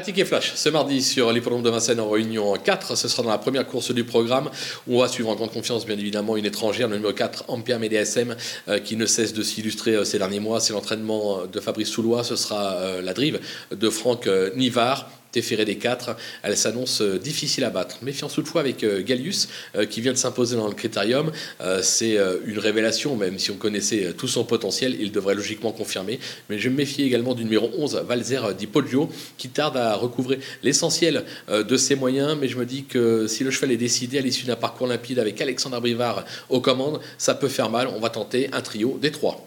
Un ticket flash ce mardi sur l'hippodrome de Vincennes en réunion 4. Ce sera dans la première course du programme où on va suivre en grande confiance, bien évidemment, une étrangère, le numéro 4, Ampère MDSM, euh, qui ne cesse de s'illustrer euh, ces derniers mois. C'est l'entraînement de Fabrice Soulois. Ce sera euh, la drive de Franck Nivard. Téféré des quatre, elle s'annonce euh, difficile à battre. Méfiance toutefois avec euh, Gallius, euh, qui vient de s'imposer dans le critérium. C'est une révélation, même si on connaissait tout son potentiel, il devrait logiquement confirmer. Mais je me méfie également du numéro 11, Valzer Di Poggio, qui tarde à recouvrer l'essentiel de ses moyens. Mais je me dis que si le cheval est décidé à l'issue d'un parcours limpide avec Alexandre Brivard aux commandes, ça peut faire mal. On va tenter un trio des trois.